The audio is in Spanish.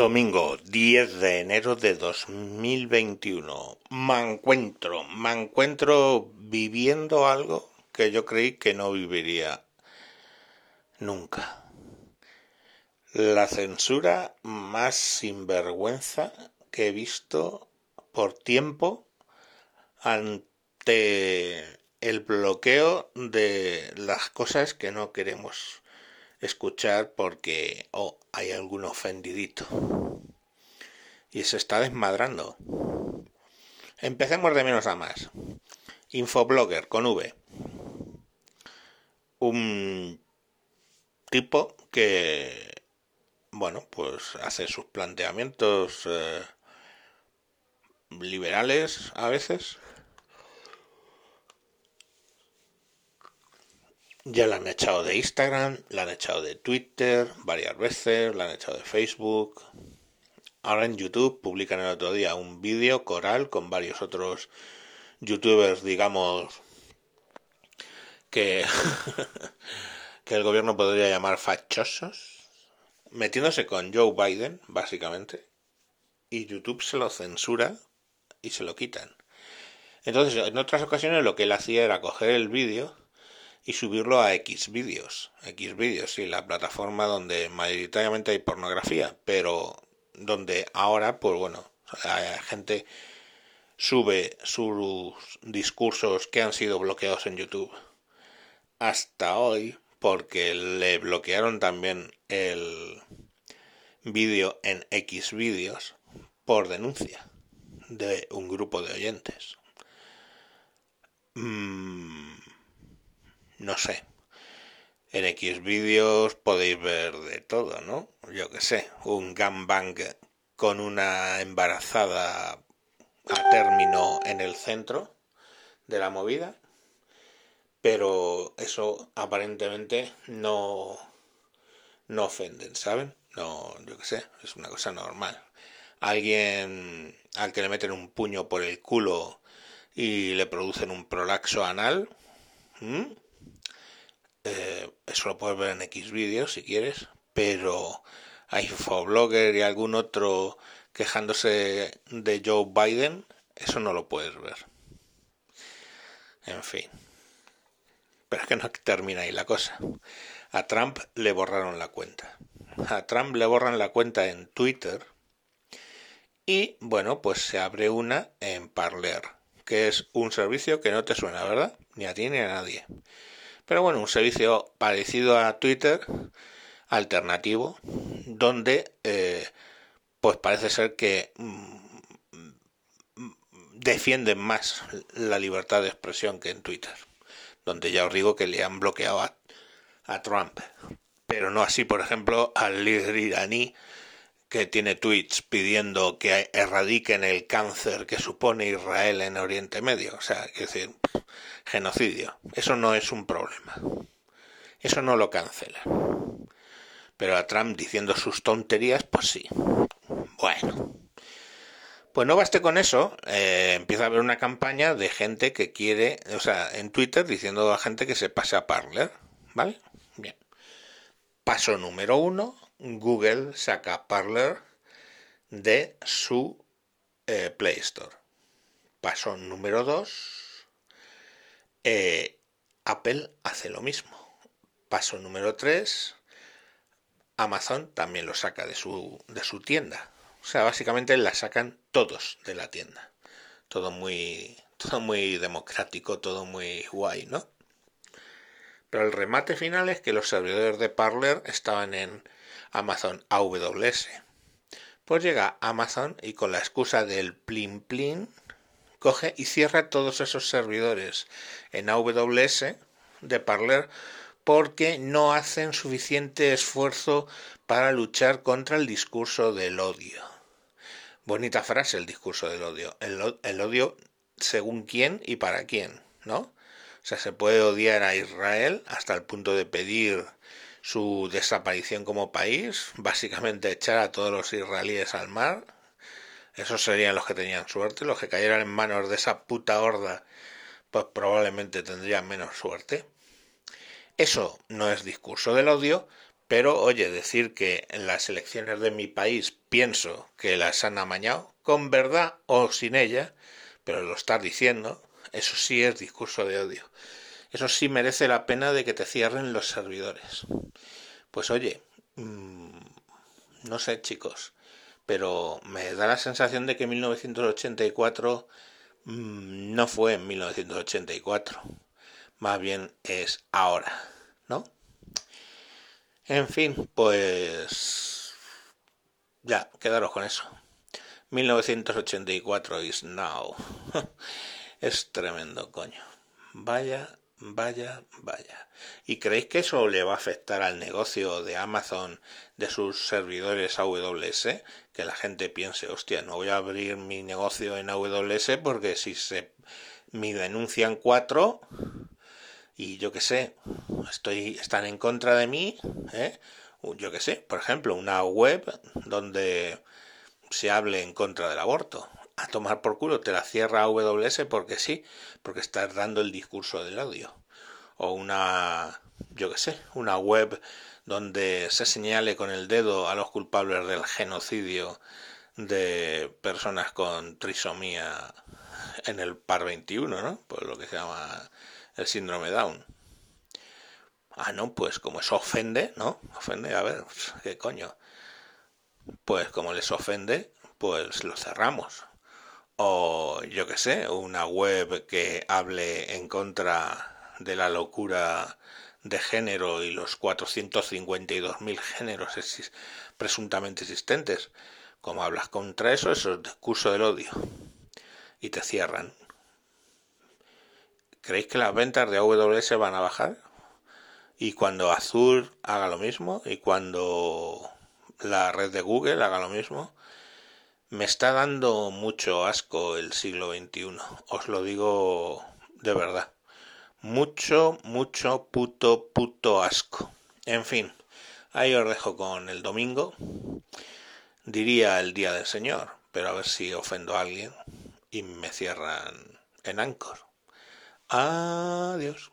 Domingo 10 de enero de 2021. Me encuentro, me encuentro viviendo algo que yo creí que no viviría nunca. La censura más sinvergüenza que he visto por tiempo ante el bloqueo de las cosas que no queremos escuchar porque oh, hay algún ofendidito. Y se está desmadrando. Empecemos de menos a más. Infoblogger con V. Un tipo que, bueno, pues hace sus planteamientos eh, liberales a veces Ya la han echado de Instagram, la han echado de Twitter varias veces, la han echado de Facebook. Ahora en YouTube publican el otro día un vídeo coral con varios otros youtubers, digamos, que, que el gobierno podría llamar fachosos, metiéndose con Joe Biden, básicamente, y YouTube se lo censura y se lo quitan. Entonces, en otras ocasiones lo que él hacía era coger el vídeo y subirlo a Xvideos. Xvideos, sí, la plataforma donde mayoritariamente hay pornografía, pero donde ahora, pues bueno, hay gente sube sus discursos que han sido bloqueados en YouTube. Hasta hoy, porque le bloquearon también el vídeo en Xvideos por denuncia de un grupo de oyentes. Mm, no sé. En X vídeos podéis ver de todo, ¿no? Yo que sé, un gangbang con una embarazada a término en el centro de la movida, pero eso aparentemente no no ofenden, ¿saben? No, yo que sé, es una cosa normal. Alguien al que le meten un puño por el culo y le producen un prolaxo anal, eh, eso lo puedes ver en X vídeos si quieres, pero hay Infoblogger y algún otro quejándose de Joe Biden, eso no lo puedes ver. En fin. Pero es que no termina ahí la cosa. A Trump le borraron la cuenta. A Trump le borran la cuenta en Twitter. Y bueno, pues se abre una en Parler, que es un servicio que no te suena, ¿verdad? Ni a ti ni a nadie. Pero bueno, un servicio parecido a Twitter, alternativo, donde eh, pues parece ser que mm, defienden más la libertad de expresión que en Twitter, donde ya os digo que le han bloqueado a, a Trump, pero no así, por ejemplo, al líder iraní que tiene tweets pidiendo que erradiquen el cáncer que supone Israel en Oriente Medio. O sea, es decir, genocidio. Eso no es un problema. Eso no lo cancela. Pero a Trump diciendo sus tonterías, pues sí. Bueno. Pues no baste con eso, eh, empieza a haber una campaña de gente que quiere, o sea, en Twitter diciendo a gente que se pase a Parler, ¿vale? Bien. Paso número uno, Google saca Parler de su eh, Play Store. Paso número 2. Eh, Apple hace lo mismo. Paso número 3. Amazon también lo saca de su, de su tienda. O sea, básicamente la sacan todos de la tienda. Todo muy, todo muy democrático, todo muy guay, ¿no? Pero el remate final es que los servidores de Parler estaban en Amazon AWS. Pues llega Amazon y con la excusa del plin plin coge y cierra todos esos servidores en AWS de Parler porque no hacen suficiente esfuerzo para luchar contra el discurso del odio. Bonita frase el discurso del odio. El, el odio según quién y para quién, ¿no? O sea, se puede odiar a Israel hasta el punto de pedir su desaparición como país, básicamente echar a todos los israelíes al mar. Esos serían los que tenían suerte, los que cayeran en manos de esa puta horda, pues probablemente tendrían menos suerte. Eso no es discurso del odio, Pero, oye, decir que en las elecciones de mi país pienso que las han amañado, con verdad o sin ella, pero lo estás diciendo, eso sí es discurso de odio. Eso sí merece la pena de que te cierren los servidores. Pues oye, mmm, no sé chicos, pero me da la sensación de que 1984 mmm, no fue en 1984, más bien es ahora, ¿no? En fin, pues ya, quedaros con eso. 1984 is now. es tremendo, coño. Vaya Vaya, vaya. ¿Y creéis que eso le va a afectar al negocio de Amazon de sus servidores AWS? Que la gente piense, hostia, no voy a abrir mi negocio en AWS porque si se me denuncian cuatro y yo qué sé, estoy, están en contra de mí, ¿eh? yo qué sé, por ejemplo, una web donde se hable en contra del aborto a tomar por culo, te la cierra AWS porque sí, porque estás dando el discurso del audio. O una, yo qué sé, una web donde se señale con el dedo a los culpables del genocidio de personas con trisomía en el par 21, ¿no? Pues lo que se llama el síndrome Down. Ah, no, pues como eso ofende, ¿no? Ofende, a ver, ¿qué coño? Pues como les ofende, pues lo cerramos o yo que sé, una web que hable en contra de la locura de género y los 452.000 géneros presuntamente existentes. Como hablas contra eso, eso es discurso del odio. Y te cierran. ¿Creéis que las ventas de AWS van a bajar? Y cuando Azure haga lo mismo, y cuando la red de Google haga lo mismo, me está dando mucho asco el siglo XXI, os lo digo de verdad. Mucho, mucho puto, puto asco. En fin, ahí os dejo con el domingo. Diría el día del Señor, pero a ver si ofendo a alguien y me cierran en Ancor. Adiós.